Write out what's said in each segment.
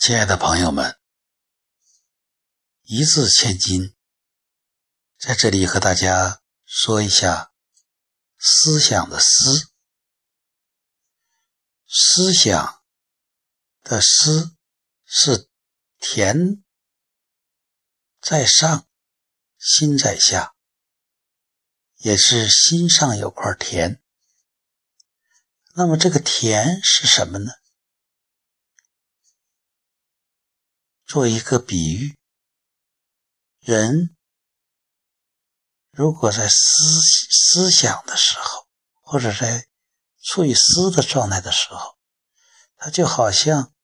亲爱的朋友们，一字千金，在这里和大家说一下思想的思，思想的思是田在上，心在下，也是心上有块田。那么这个田是什么呢？做一个比喻，人如果在思思想的时候，或者在处于思的状态的时候，他就好像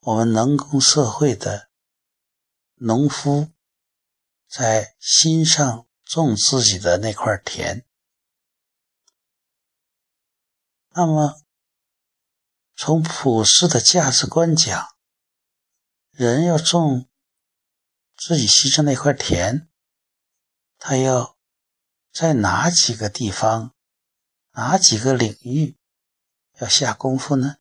我们农耕社会的农夫在心上种自己的那块田。那么，从普世的价值观讲，人要种自己心上那块田，他要在哪几个地方、哪几个领域要下功夫呢？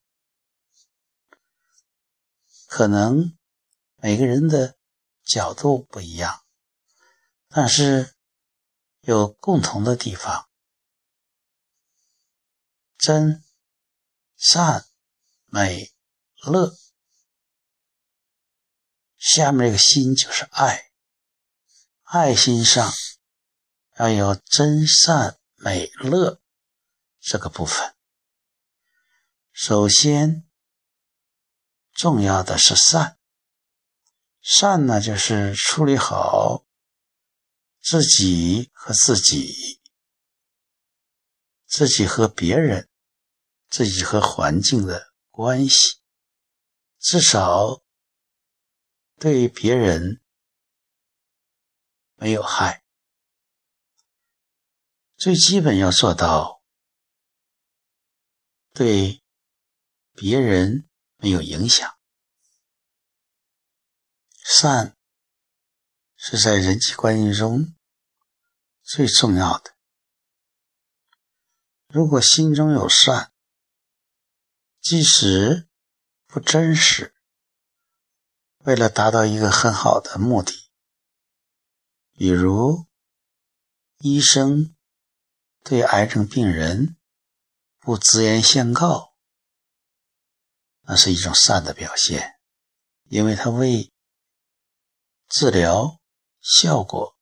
可能每个人的角度不一样，但是有共同的地方。真、善、美、乐，下面这个心就是爱，爱心上要有真、善、美、乐这个部分。首先重要的是善，善呢就是处理好自己和自己，自己和别人。自己和环境的关系，至少对别人没有害。最基本要做到对别人没有影响。善是在人际关系中最重要的。如果心中有善，即使不真实，为了达到一个很好的目的，比如医生对癌症病人不直言相告，那是一种善的表现，因为他为治疗效果、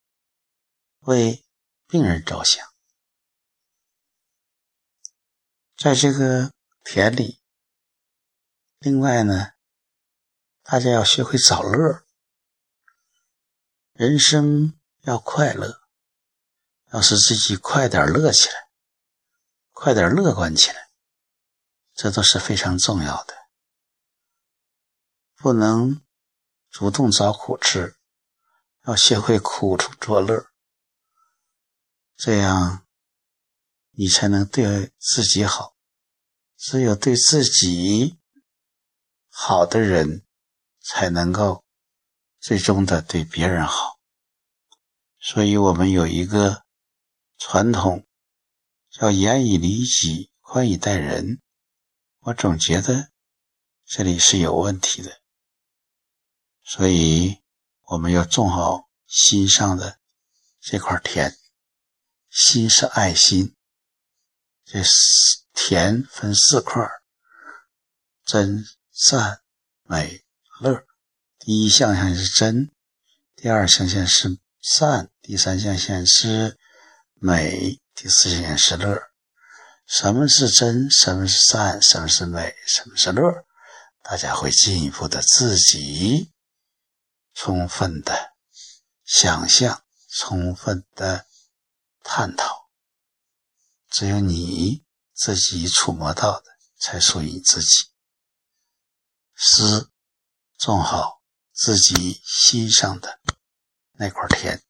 为病人着想，在这个田里。另外呢，大家要学会找乐人生要快乐，要使自己快点乐起来，快点乐观起来，这都是非常重要的。不能主动找苦吃，要学会苦中作乐，这样你才能对自己好。只有对自己。好的人才能够最终的对别人好，所以我们有一个传统叫严以律己，宽以待人。我总觉得这里是有问题的，所以我们要种好心上的这块田。心是爱心，这田分四块真。善、美、乐，第一象限是真，第二象限是善，第三象限是美，第四象限是乐。什么是真？什么是善？什么是美？什么是乐？大家会进一步的自己充分的想象，充分的探讨。只有你自己触摸到的，才属于你自己。思种好自己心上的那块田。